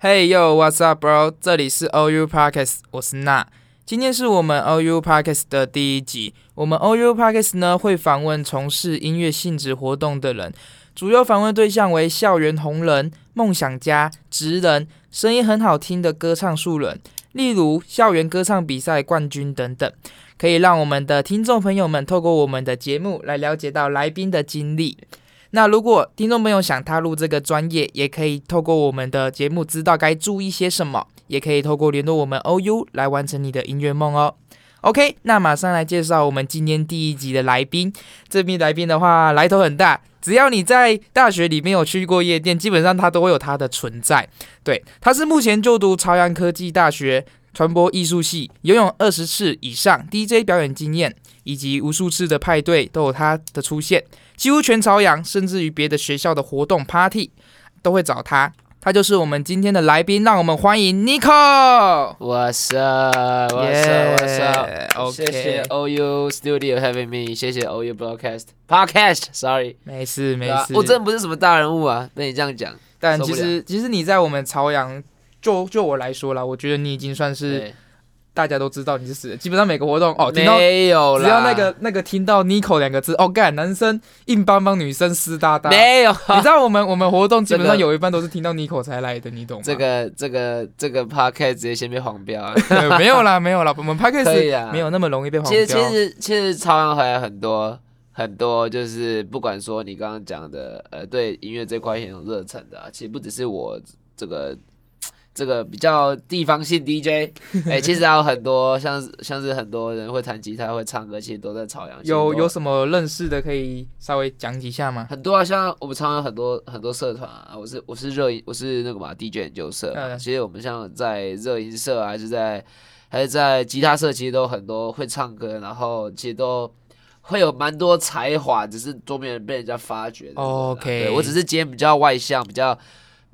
Hey yo，what's up, bro？这里是 OU Podcast，我是娜。今天是我们 OU Podcast 的第一集。我们 OU Podcast 呢会访问从事音乐性质活动的人，主要访问对象为校园红人、梦想家、职人、声音很好听的歌唱素人，例如校园歌唱比赛冠军等等，可以让我们的听众朋友们透过我们的节目来了解到来宾的经历。那如果听众朋友想踏入这个专业，也可以透过我们的节目知道该注意些什么，也可以透过联络我们 OU 来完成你的音乐梦哦。OK，那马上来介绍我们今天第一集的来宾。这名来宾的话，来头很大，只要你在大学里面有去过夜店，基本上他都会有他的存在。对，他是目前就读朝阳科技大学传播艺术系，拥有二十次以上 DJ 表演经验，以及无数次的派对都有他的出现，几乎全朝阳，甚至于别的学校的活动 Party 都会找他。他就是我们今天的来宾，让我们欢迎 Nico。What's up? What's up? What's up? OK，谢谢 OU Studio having me，谢谢 OU Broadcast Podcast，Sorry，没事没事，我真的不是什么大人物啊，被你这样讲。但其实其实你在我们朝阳，就就我来说啦，我觉得你已经算是。大家都知道你是死人，基本上每个活动哦，听到没有啦，只要那个那个听到 Nico 两个字，哦干，男生硬邦邦，女生湿哒哒，没有。你知道我们我们活动基本上有一半都是听到 Nico 才来的，你懂吗？这个这个这个 Podcast 直接先被黄标了，没有啦没有啦，我们 Podcast 没有那么容易被黄标。其实其实其实朝阳还有很多很多，就是不管说你刚刚讲的，呃，对音乐这块很有热忱的，其实不只是我这个。这个比较地方性 DJ，哎、欸，其实还有很多像像是很多人会弹吉他、会唱歌，其实都在朝阳。有有什么认识的可以稍微讲几下吗？很多啊，像我们常常很多很多社团啊，我是我是热音，我是那个嘛 DJ 研究社。嗯、其实我们像在热音社还是在还是在吉他社，其实都很多会唱歌，然后其实都会有蛮多才华，只是都没有被人家发掘的。OK，对，我只是今天比较外向，比较。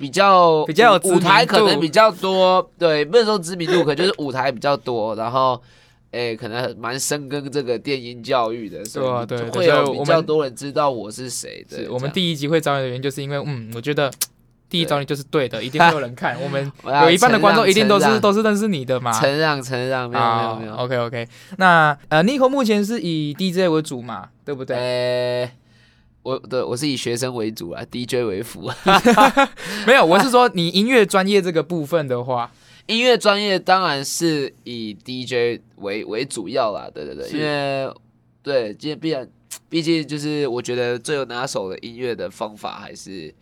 比较比较有舞台可能比较多，对，不能说知名度，可能就是 舞台比较多，然后，诶、欸，可能蛮深耕这个电音教育的，所以会有比较多人知道我是谁的。我们第一集会找你的原因，就是因为，嗯，我觉得 第一找你就是对的，对一定会有人看。我们有一半的观众一定都是都是认识你的嘛。承让承让，没有没有没有。OK OK，那呃，Nico 目前是以 DJ 为主嘛，对不对？欸我的我是以学生为主啊，DJ 为辅。没有，我是说你音乐专业这个部分的话，音乐专业当然是以 DJ 为为主要啦。对对对，因为对，今天必然，毕竟就是我觉得最有拿手的音乐的方法还是。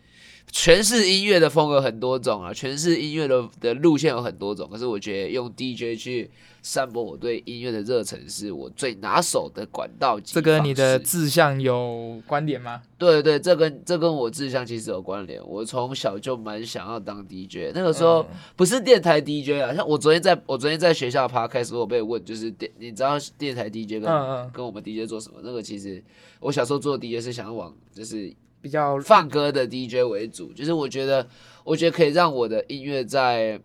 诠释音乐的风格很多种啊，全是音乐的的路线有很多种。可是我觉得用 DJ 去散播我对音乐的热忱，是我最拿手的管道。这跟你的志向有关联吗？对对，这跟这跟我志向其实有关联。我从小就蛮想要当 DJ，那个时候不是电台 DJ 啊。像我昨天在我昨天在学校 Podcast 我被问，就是电，你知道电台 DJ 跟嗯嗯跟我们 DJ 做什么？那个其实我小时候做 DJ 是想要往就是。比较放歌的 DJ 为主，就是我觉得，我觉得可以让我的音乐在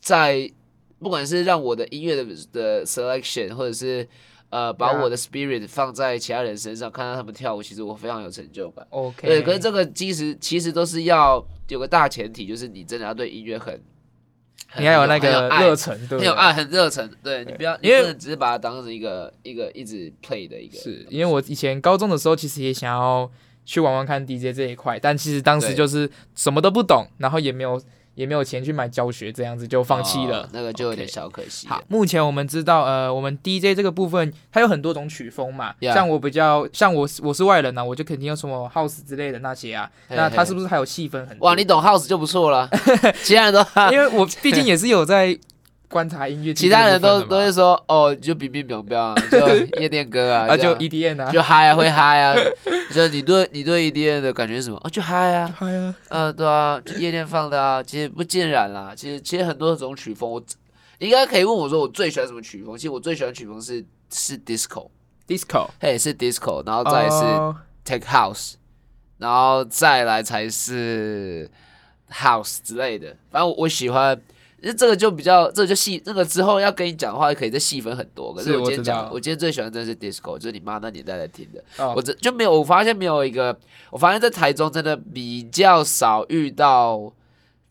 在不管是让我的音乐的的 selection，或者是呃把我的 spirit 放在其他人身上，看到他们跳舞，其实我非常有成就感。OK，对，可是这个其实其实都是要有个大前提，就是你真的要对音乐很，你要有那个热忱，对，很有爱，很热忱。对，你不要，因为只是把它当成一个一个一直 play 的一个。是因为我以前高中的时候，其实也想要。去玩玩看 DJ 这一块，但其实当时就是什么都不懂，然后也没有也没有钱去买教学，这样子就放弃了。哦，那个就有点小可惜。Okay. 好，目前我们知道，呃，我们 DJ 这个部分它有很多种曲风嘛，Yeah. 像我比较像我我是外人呢，啊，我就肯定有什么 House 之类的那些啊。Hey, 那它是不是还有细分很多？哇，你懂 House 就不错了，其他人都因为我毕竟也是有在。观察音乐，其他人都都会说哦，就冰冰冰冰啊，就夜店歌啊，就 EDM 啊，就嗨啊，会嗨啊。就你对你对 EDM 的感觉是什么？哦，就嗨啊，嗨啊。嗯，对啊，就夜店放的啊。其实不尽然啦，其实其实很多种曲风，我应该可以问我说我最喜欢什么曲风？其实我最喜欢曲风是是 disco，disco，嘿，是 disco，然后再是 tech house，然后再来才是 house 之类的。反正我我喜欢。那这个就比较，这个就细，那个之后要跟你讲的话，可以再细分很多。可是我今天讲，我，我今天最喜欢的是 disco，就是你妈那年代在听的。哦、我这就没有，我发现没有一个，我发现在台中真的比较少遇到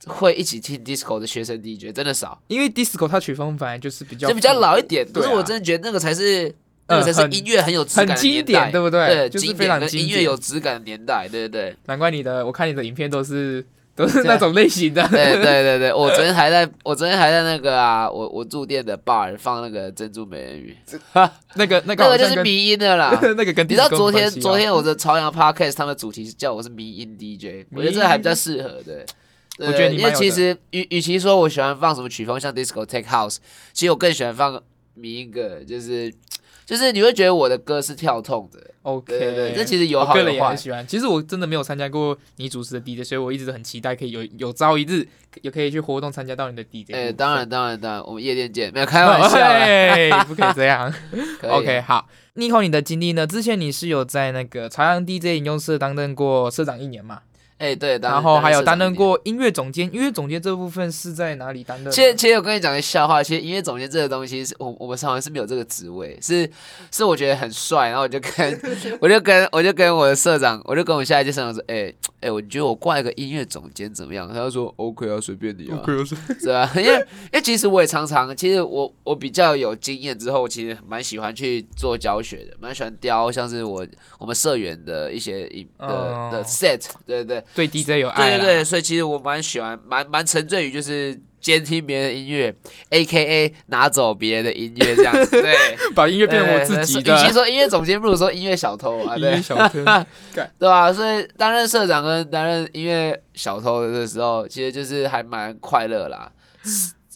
会一起听 disco 的学生 DJ，真的少。因为 disco 它曲风本来就是比较就比较老一点，可是啊、我真的觉得那个才是。那个才是音乐很有质感的年代，很经典，对不对？对，就是非常经典，音乐有质感的年代，对对对。难怪你的，我看你的影片都是都是那种类型的。对对对对，我昨天还在，我昨天还在那个啊，我我住店的 bar 放那个珍珠美人鱼，那个那个那个就是迷音的啦。那个跟你知道昨天昨天我的朝阳 podcast 他们主题是叫我是迷音 DJ，我觉得这还比较适合的。我觉得你因为其实与与其说我喜欢放什么曲风，像 disco tech house，其实我更喜欢放迷音歌，就是。就是你会觉得我的歌是跳痛的，OK，对对，这其实有好有坏。我个人也很喜欢。其实我真的没有参加过你主持的 DJ，所以我一直都很期待可以有 有朝一日也可以去活动参加到你的 DJ。哎，当然当然当然，我们夜店见，没有开玩笑，哎，不可以这样。OK，好，Nico，你的经历呢？之前你是有在那个朝阳 DJ 研究社担任过社长一年嘛？哎、欸，对，然后还有担任过音乐总监，音乐总监这部分是在哪里担任？其实，其实我跟你讲个笑话，其实音乐总监这个东西是，我我们上回是没有这个职位，是是我觉得很帅，然后我就跟 我就跟我就跟我的社长，我就跟我下一届社长说，哎、欸、哎、欸，我觉得我挂一个音乐总监怎么样？他就说 OK 啊，随便你啊，OK 啊，是吧？因为因为其实我也常常，其实我我比较有经验之后，其实蛮喜欢去做教学的，蛮喜欢雕，像是我我们社员的一些的、oh. 的 set，对对对，对 DJ 有爱。对对对，所以其实我蛮喜欢，蛮蛮沉醉于就是监听别人的音乐，A K A 拿走别人的音乐这样子，对，把音乐变成我自己的。与其说音乐总监，不如说音乐小偷啊，对，小偷，对吧？所以担任社长跟担任音乐小偷的时候，其实就是还蛮快乐啦。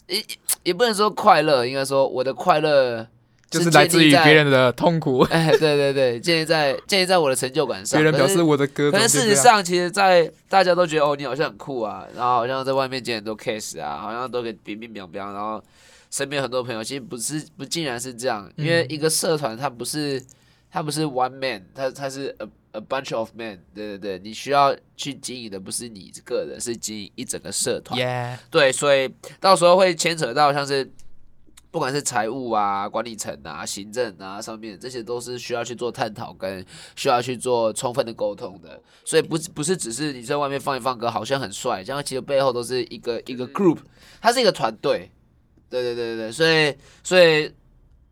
也也不能说快乐，应该说我的快乐。就是来自于别人的痛苦，哎，对对对，建立在建立在我的成就感上。别人表示我的歌，可是事实上，其实，在大家都觉得哦，你好像很酷啊，然后好像在外面接很多 case 啊，好像都给冰冰冰冰，然后身边很多朋友，其实不是不竟然是这样，因为一个社团它不是它不是 one man，它它是 a a bunch of men，对对对，你需要去经营的不是你个人，是经营一整个社团，Yeah. 对，所以到时候会牵扯到像是。不管是财务啊、管理层啊、行政啊上面，这些都是需要去做探讨跟需要去做充分的沟通的。所以不不是只是你在外面放一放歌，好像很帅，这样其实背后都是一个一个 group，它是一个团队。对对对对，所以所以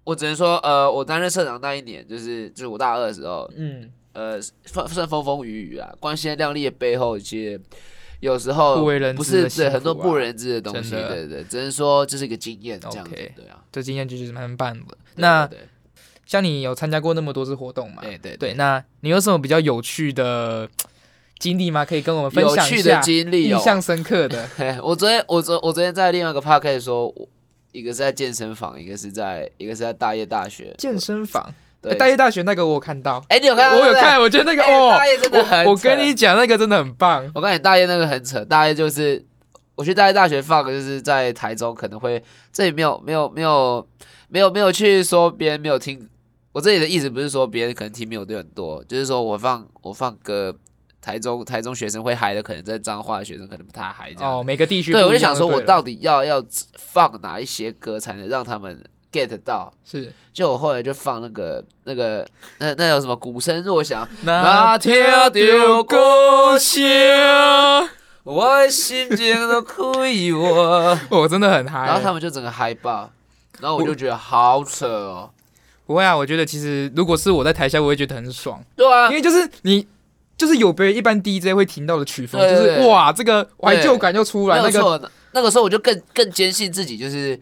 我只能说，呃，我担任社长那一年，就是就是我大二的时候，嗯，呃，算算风风雨雨啊，光鲜亮丽的背后，其实。有时候不为人知，不是对很多不为人知的东西，对对对，只能说这是一个经验，这样子，对啊，这经验就是蛮棒的。那像你有参加过那么多次活动嘛？对对对，那你有什么比较有趣的经历吗？可以跟我们分享一下？有趣的经历，印象深刻的。我昨天我昨我昨天在另外一个 podcast 说，一个是在健身房，一个是在一个是在大业大学健身房。大业大学那个我有看到，哎，你有看到？我有看，我觉得那个哦，大业真的很，我跟你讲，那个真的很棒。我跟你大业那个很扯，大业就是我去大业大学放，就是在台中，可能会这里没有没有没有没有没有去说别人没有听，我这里的意思不是说别人可能听没有对很多，就是说我放我放歌，台中台中学生会嗨的，可能在彰化的学生可能不太嗨。哦，每个地区对，我就想说我到底要要放哪一些歌才能让他们。Get 到是，就我后来就放那个那个那那有什么鼓声若响，那天丢故乡，我心情都亏我，我 真的很嗨，然后他们就整个嗨爆，然后我就觉得好扯哦。不会啊，我觉得其实如果是我在台下，我会觉得很爽。对啊，因为就是你就是有别人一般 DJ 会听到的曲风，就是哇，这个怀旧感就出来。那个那个时候我就更更坚信自己就是。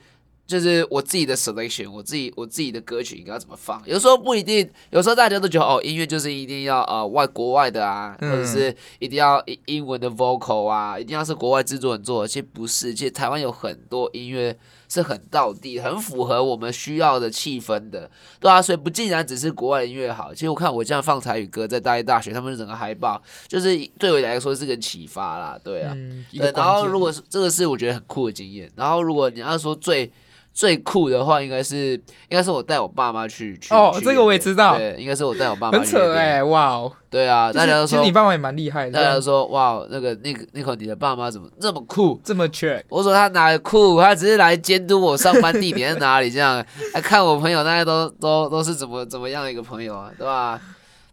就是我自己的 selection，我自己我自己的歌曲应该要怎么放？有时候不一定，有时候大家都觉得哦，音乐就是一定要呃外国外的啊，或者是一定要英文的 vocal 啊，一定要是国外制作人做的。其实不是，其实台湾有很多音乐是很道地，很符合我们需要的气氛的，对啊，所以不竟然只是国外的音乐好。其实我看我这样放台语歌在大一大学，他们整个海报，就是对我来说是个启发啦，对啊。嗯、对，然后如果是这个是我觉得很酷的经验，然后如果你要说最。最酷的话，应该是应该是我带我爸妈去去哦，这个我也知道，对，应该是我带我爸妈去。很扯哎、欸，哇哦，对啊，大家都说，其实你爸妈也蛮厉害的。大家都说哇，那个那个那口你的爸妈怎么这么酷，这么缺？我说他哪里酷，他只是来监督我上班地点在哪里，这样来 看我朋友，大家都都都是怎么怎么样的一个朋友啊，对吧？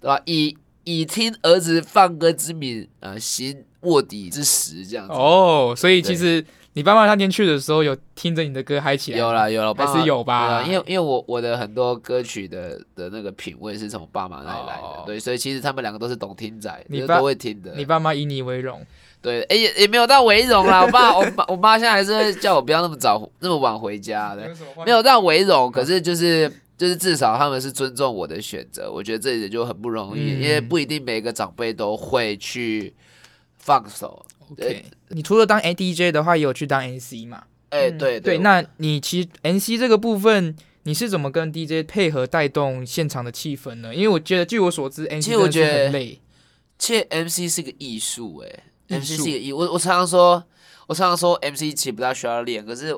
对吧？以以听儿子放歌之名，呃，行卧底之实，这样子。哦，所以其实。你爸妈那天去的时候有听着你的歌嗨起来？有啦有啦，还是有吧？因为因为我我的很多歌曲的的那个品味是从爸妈那里来的，哦、对，所以其实他们两个都是懂听仔，你爸都会听的。你爸妈以你为荣，对，哎、欸、也也没有到为荣啦。我爸我爸我妈现在还是会叫我不要那么早 那么晚回家的，没有到为荣，可是就是就是至少他们是尊重我的选择，我觉得这点就很不容易，嗯、因为不一定每个长辈都会去放手。OK，你除了当 DJ 的话，也有去当 NC 嘛？哎、欸，对对，对，那你其实 MC 这个部分，你是怎么跟 DJ 配合带动现场的气氛呢？因为我觉得，据我所知，NC 其实我觉得很累。其实 MC 是个艺术，哎，MC 是个艺。我我常常说，我常常说，MC 其实不大需要练，可是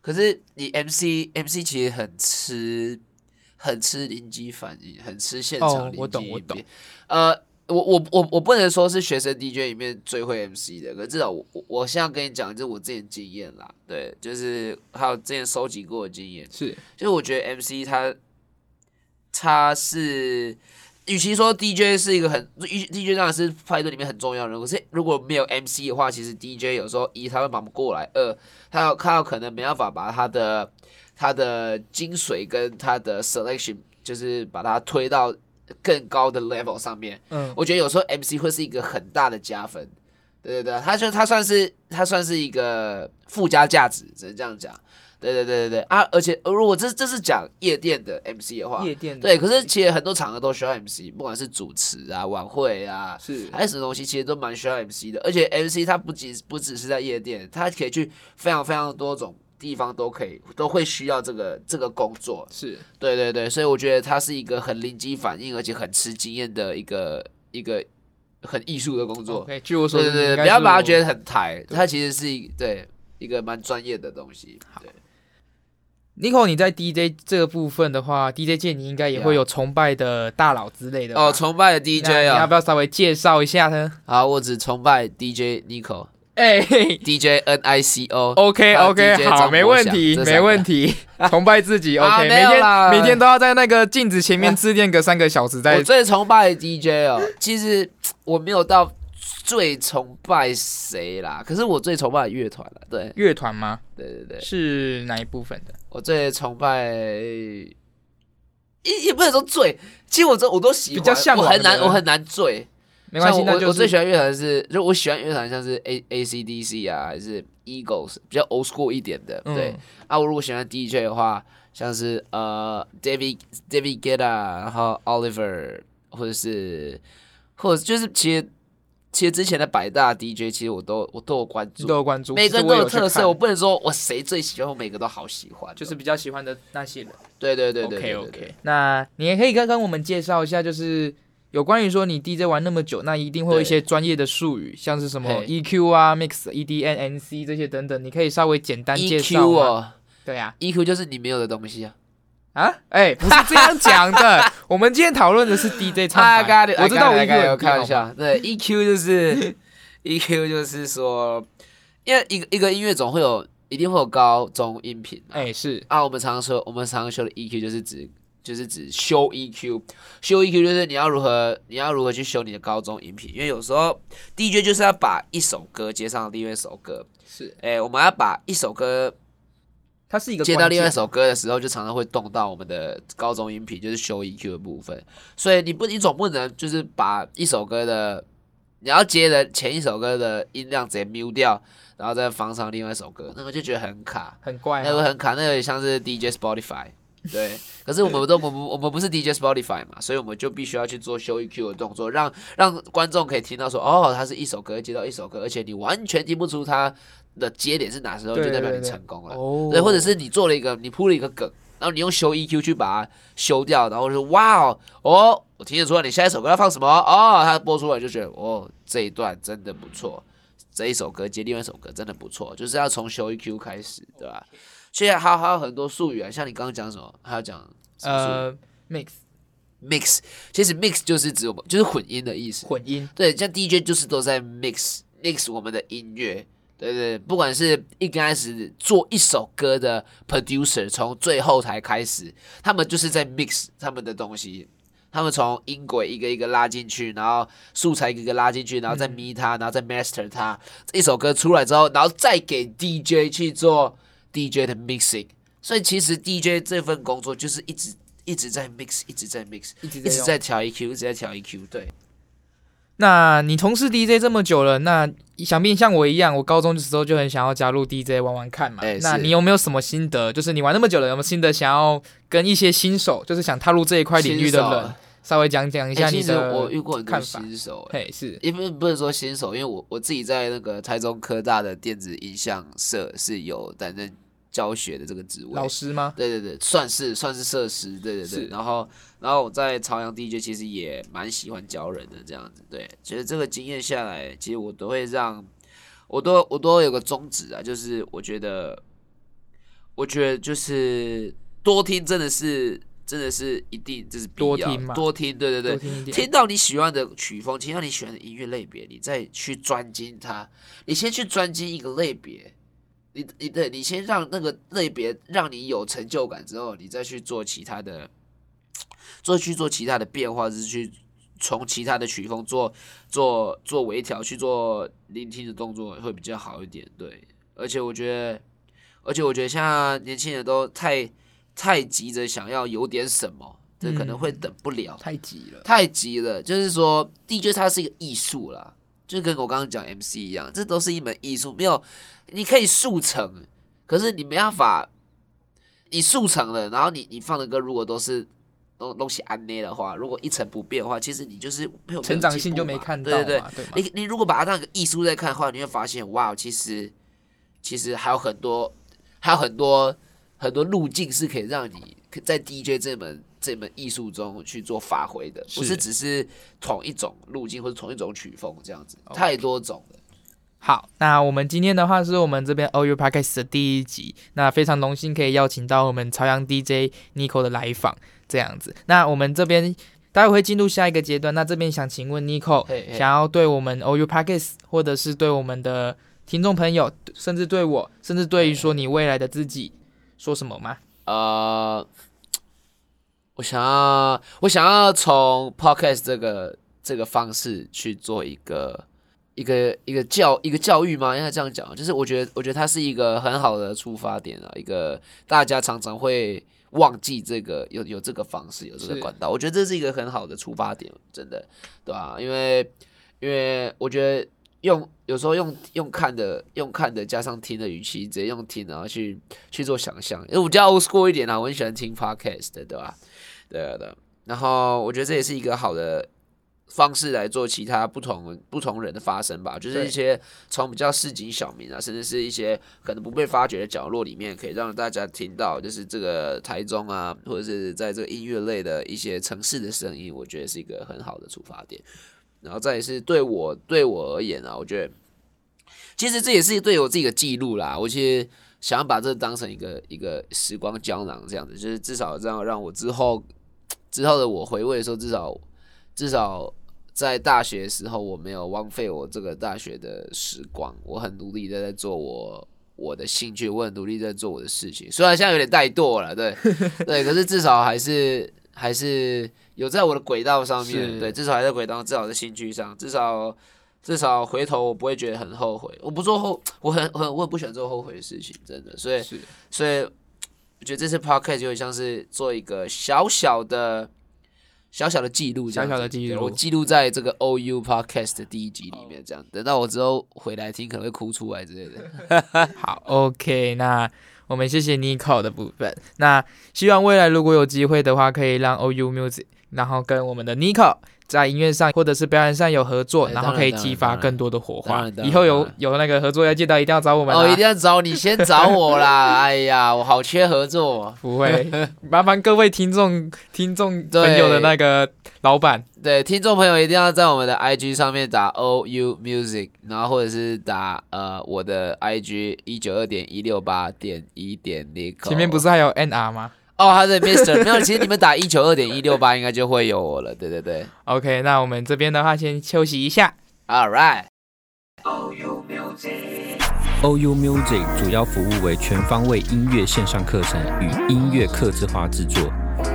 可是你 MC MC 其实很吃很吃临机反应，很吃现场临机应变。我懂，我懂。呃。我我我我不能说是学生 DJ 里面最会 MC 的，可至少我我我现在跟你讲，就是我之前经验啦，对，就是还有之前收集过的经验，是，就是我觉得 MC 他他是，与其说 DJ 是一个很，DJ 当然是派对里面很重要的人，可是如果没有 MC 的话，其实 DJ 有时候一他会忙不过来，二他有他有可能没办法把他的他的精髓跟他的 selection，就是把它推到。更高的 level 上面，嗯，我觉得有时候 MC 会是一个很大的加分，对对对，他就他算是他算是一个附加价值，只能这样讲，对对对对对。啊，而且如果这这是讲夜店的 MC 的话，夜店对，可是其实很多场合都需要 MC，不管是主持啊、晚会啊，是。还是什么东西，其实都蛮需要 MC 的，而且 MC 它不仅不只是在夜店，它可以去非常非常多种。地方都可以，都会需要这个这个工作，是对对对，所以我觉得它是一个很临机反应，而且很吃经验的一个一个很艺术的工作。Okay, 据我所知，对对对，不要把它觉得很台，它其实是一对一个蛮专业的东西。好，Nico，你在 DJ 这个部分的话，DJ 界你应该也会有崇拜的大佬之类的哦，崇拜的 DJ 啊，你要不要稍微介绍一下呢？好，我只崇拜 DJ Nico。哎，DJ N I C O，OK OK，好，没问题，没问题，崇拜自己，OK，每天每天都要在那个镜子前面自恋个三个小时。在我最崇拜的 DJ 哦，其实我没有到最崇拜谁啦，可是我最崇拜乐团了，对，乐团吗？对对对，是哪一部分的？我最崇拜，也也不能说最，其实我这我都喜欢，比较像我很难，我很难最。没关系，那我我最喜欢乐团是，就我喜欢乐团像是 A A C D C 啊，还是 Eagles 比较 old school 一点的，对。嗯、啊，我如果喜欢 DJ 的话，像是呃 David David Guetta，然后 Oliver，或者是或者就是其实其实之前的百大 DJ，其实我都我都有关注，都有关注，每个人都有特色，我，我不能说我谁最喜欢，我每个都好喜欢，就是比较喜欢的那些人。对对对对，对，对，对 OK OK。那你也可以刚刚我们介绍一下，就是。有关于说你 DJ 玩那么久，那一定会有一些专业的术语，像是什么 EQ 啊、Mix、EDN、NC 这些等等，你可以稍微简单介绍。EQ 哦，对啊，EQ 就是你没有的东西啊。啊？哎、欸，不是这样讲的。我们今天讨论的是 DJ 唱法。我知道 EQ，开玩笑。对，EQ 就是 EQ 就是说，因为一个一个音乐总会有，一定会有高中音频。哎、欸，是啊，我们常常说，我们常常说的 EQ 就是指。就是指修 EQ，修 EQ 就是你要如何，你要如何去修你的高中音频，因为有时候 DJ 就是要把一首歌接上另外一首歌，是，哎、欸，我们要把一首歌，它是一个接到另外一首歌的时候，就常常会动到我们的高中音频，就是修 EQ 的部分。所以你不，你总不能就是把一首歌的你要接的前一首歌的音量直接 mute 掉，然后再放上另外一首歌，那个就觉得很卡，很怪、啊，那个很卡，那个也像是 DJ Spotify。对，可是我们都我们我们不是 DJ Spotify 嘛，所以我们就必须要去做修 EQ 的动作，让让观众可以听到说，哦，它是一首歌接到一首歌，而且你完全听不出它的接点是哪时候，就代表你成功了。对，对，对，对，或者是你做了一个，你铺了一个梗，然后你用修 EQ 去把它修掉，然后说，哇哦，哦，我听得出来你下一首歌要放什么哦，它播出来就觉得，哦，这一段真的不错，这一首歌接另外一首歌真的不错，就是要从修 EQ 开始，对吧？现在还有还有很多术语啊，像你刚刚讲什么，还要讲呃，mix。mix，其实 mix 就是指我们就是混音的意思，混音，对，像 DJ 就是都在 mix mix 我们的音乐。对对，不管是一开始做一首歌的 producer，从最后台开始，他们就是在 mix 他们的东西，他们从音轨一个一个拉进去，然后素材一个一个拉进去，然后再 mix 它，然后再 master 它，一首歌出来之后，然后再给 DJ 去做 DJ 的 mixing。所以其实 DJ 这份工作就是一直一直在 mix，一直在 mix，一直在调 EQ，一直在调 EQ。对。那你从事 DJ 这么久了，那想必像我一样，我高中的时候就很想要加入 DJ 玩玩看嘛。欸、那你有没有什么心得？就是你玩那么久了，有没有心得想要跟一些新手，就是想踏入这一块领域的人，稍微讲讲一下你的看法？欸、其实我遇过很多新手、欸，嘿，是因为不是说新手，因为我我自己在那个台中科大的电子音像社是有担任。教学的这个职位，老师吗？对对对，算是算是设施，对对对。然后，然后我在朝阳地区其实也蛮喜欢教人的这样子，对。其实这个经验下来，其实我都会让，我都我都有个宗旨啊，就是我觉得，我觉得就是多听真的是真的是一定就是必要，多听嘛，多听，对对对，听，听到你喜欢的曲风，听到你喜欢的音乐类别，你再去专精它，你先去专精一个类别。你你对，你先让那个类别让你有成就感之后，你再去做其他的，做去做其他的变化，是去从其他的曲风做做做微调，去做聆听的动作会比较好一点。对，而且我觉得，而且我觉得现在年轻人都太太急着想要有点什么，这可能会等不了，太急了，太急了。就是说，DJ 它是一个艺术啦。就跟我刚刚讲 MC 一样，这都是一门艺术。没有，你可以速成，可是你没办法，你速成了，然后你你放的歌如果都是东东西安捏的话，如果一成不变的话，其实你就是没有成长性就没看到。对对对，你你如果把它当个艺术在看的话，你会发现哇，其实其实还有很多，还有很多很多路径是可以让你在 DJ 这门。这门艺术中去做发挥的，不是只是同一种路径或者同一种曲风这样子.太多种了。好，那我们今天的话是我们这边 OU Podcast 的第一集，那非常荣幸可以邀请到我们朝阳 DJ Nico 的来访，这样子。那我们这边待会会进入下一个阶段，那这边想请问 Nico，想要对我们 OU Podcast 或者是对我们的听众朋友，甚至对我，甚至对于说你未来的自己说什么吗？呃。我想要，我想要从 podcast 这个这个方式去做一个一个一个教一个教育吗？应该这样讲，就是我觉得我觉得它是一个很好的出发点啊，一个大家常常会忘记这个有有这个方式有这个管道，我觉得这是一个很好的出发点，真的，对吧？因为因为我觉得。用有时候用用看的用看的加上听的语气，直接用听然后去去做想象，因为我比较 old school 一点啦，我很喜欢听 podcast 的，对吧？对啊，对。然后我觉得这也是一个好的方式来做其他不同不同人的发声吧，就是一些从比较市井小民啊，甚至是一些可能不被发掘的角落里面，可以让大家听到，就是这个台中啊，或者是在这个音乐类的一些城市的声音，我觉得是一个很好的出发点。然后再是对我对我而言啊，我觉得其实这也是对我自己的记录啦。我其实想要把这当成一个一个时光胶囊这样子，就是至少这样让我之后之后的我回味的时候，至少至少在大学时候我没有荒废我这个大学的时光，我很努力的在做我我的兴趣，我很努力在做我的事情。虽然现在有点怠惰了，对 对，可是至少还是还是。有在我的轨道上面，对，至少还在轨道，至少在兴趣上，至少至少回头我不会觉得很后悔。我不做后，我很很我很不喜欢做后悔的事情，真的。所以所以我觉得这次 podcast 就像是做一个小小的小小的记录，小小的记录，我记录在这个 OU podcast 的第一集里面，这样等到我之后回来听可能会哭出来之类的。好，OK，那。我们谢谢 Nico 的部分。那希望未来如果有机会的话，可以让 OU Music，然后跟我们的 Nico 在音乐上或者是表演上有合作，然后可以激发更多的火花。以后有有那个合作要记得一定要找我们哦，一定要找你先找我啦！哎呀，我好缺合作，不会麻烦各位听众听众朋友的那个老板，对听众朋友一定要在我们的 IG 上面打 OU Music，然后或者是打呃我的 IG 一九二点一六八点一点零，前面不是还有 NR 吗？哦，他是 Mister 没有，其实你们打一九二点一六八应该就会有我了。对对对，OK，那我们这边的话先休息一下。All right。OU Music，OU Music 主要服务为全方位音乐线上课程与音乐客制化制作。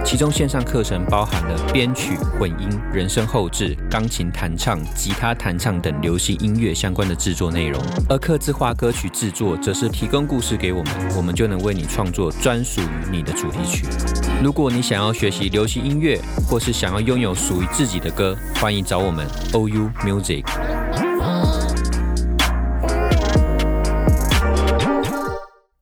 其中线上课程包含了编曲、混音、人声后置、钢琴弹唱、吉他弹唱等流行音乐相关的制作内容；而刻字化歌曲制作则是提供故事给我们，我们就能为你创作专属于你的主题曲。如果你想要学习流行音乐，或是想要拥有属于自己的歌，欢迎找我们 OU Music。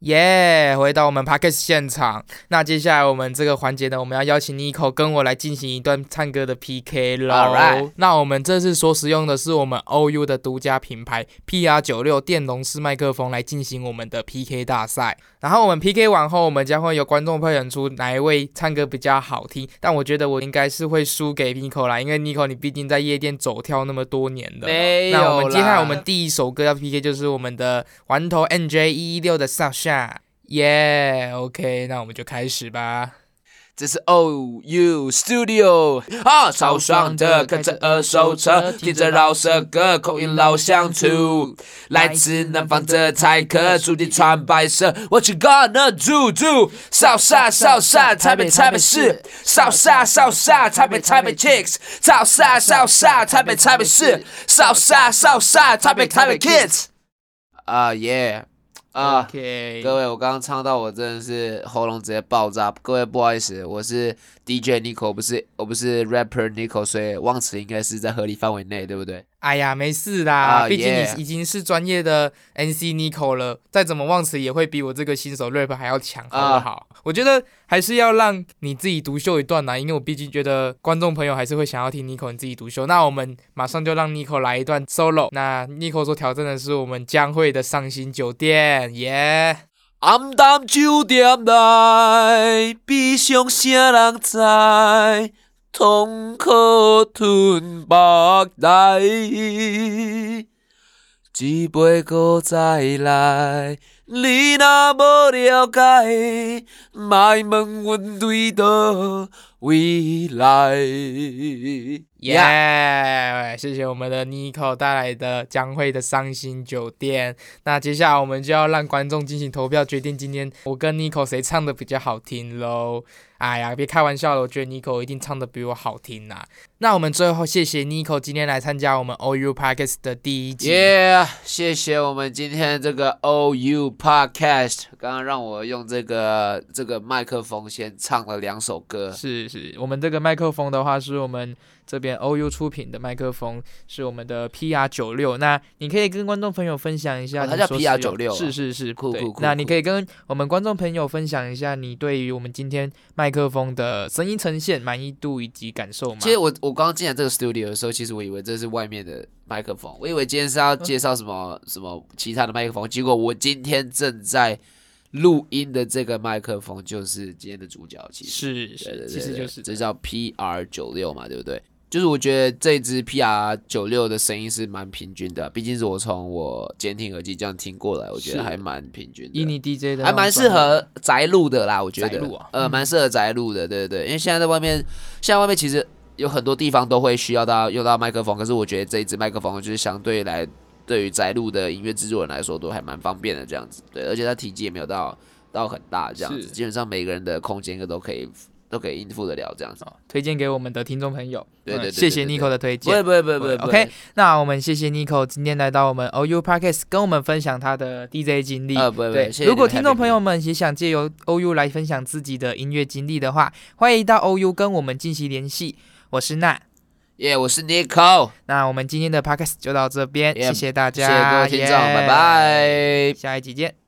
耶！Yeah, 回到我们 p a r k e s t 现场，那接下来我们这个环节呢，我们要邀请 Nico 跟我来进行一段唱歌的 PK 喽。Alright. 那我们这次所使用的是我们 OU 的独家品牌 PR96 电容式麦克风来进行我们的 PK 大赛。然后我们 PK 完后，我们将会有观众票选出哪一位唱歌比较好听。但我觉得我应该是会输给 Nico 啦，因为 Nico 你毕竟在夜店走跳那么多年的。没有。那我们接下来我们第一首歌要 PK 就是我们的环头 NJ 一一六的 Southside。耶、yeah，OK，那我们就开始吧。这是 OU Studio 啊，超爽的，开着二手车，听着饶舌歌，口音老乡土，来自南方的台客，注定穿白色。What you gonna do do？Southside Southside，台北台北市，Southside Southside，台北台北 Chicks，Southside Southside，台北台北市，Southside Southside，台北台北 Kids。啊耶！啊，Okay. 各位，我刚刚唱到我真的是喉咙直接爆炸。各位不好意思，我是 DJ Nico，不是我不是 rapper Nico，所以忘词应该是在合理范围内，对不对？哎呀，没事啦，毕、uh, 竟你已经是专业的 NC Nico 了，再怎么忘词也会比我这个新手 rap 还要强，好不好？Uh, 我觉得还是要让你自己独秀一段啦，因为我毕竟觉得观众朋友还是会想要听 Nico 你自己独秀。那我们马上就让 Nico 来一段 solo。那 Nico 所挑战的是我们将会的上新酒店，耶、yeah！暗淡酒店内，悲伤谁人知？痛苦吞目内，一杯搁再来。你若无了解，莫问阮对倒未来。耶！Yeah, 谢谢我们的 Nico 带来的江惠的伤心酒店。那接下来我们就要让观众进行投票，决定今天我跟 Nico 谁唱的比较好听喽。哎呀，别开玩笑了，我觉得 Nico 一定唱的比我好听呐、啊。那我们最后谢谢 Nico 今天来参加我们 OU Podcast 的第一集。耶，谢谢我们今天这个 OU Podcast，刚刚让我用这个这个麦克风先唱了两首歌。是是，我们这个麦克风的话是我们。这边 OU 出品的麦克风是我们的 PR 九六，那你可以跟观众朋友分享一下，它叫 PR 九六，是是是，酷酷酷。那你可以跟我们观众朋友分享一下你对于我们今天麦克风的声音呈现满意度以及感受吗？其实我我刚刚进来这个 studio 的时候，其实我以为这是外面的麦克风，我以为今天是要介绍什么、嗯、什么其他的麦克风，结果我今天正在录音的这个麦克风就是今天的主角，其实是是，对对对对，其实就是这叫 PR 九六嘛，对不对？就是我觉得这支 PR 九六的声音是蛮平均的，毕竟是我从我监听耳机这样听过来，我觉得还蛮平均的。以你 DJ 的，还蛮适合宅录的啦，我觉得。啊、呃，蛮适合宅录的，对对对。因为现在在外面，现在外面其实有很多地方都会需要到用到麦克风，可是我觉得这一支麦克风就是相对来，对于宅录的音乐制作人来说都还蛮方便的这样子。对，而且它体积也没有到到很大这样子，基本上每个人的空间都可以。都可以应付得了这样子，哦推荐给我们的听众朋友。对对对，谢谢 Nico 的推荐。不会不会不会不会。OK，那我们谢谢 Nico 今天来到我们 OU Podcast 跟我们分享他的 DJ 经历。不会不会。如果听众朋友们也想借由 OU 来分享自己的音乐经历的话，欢迎到 OU 跟我们进行联系。我是娜，耶，我是 Nico。那我们今天的 Podcast 就到这边，谢谢大家，谢谢各位听众，拜拜，下一集见。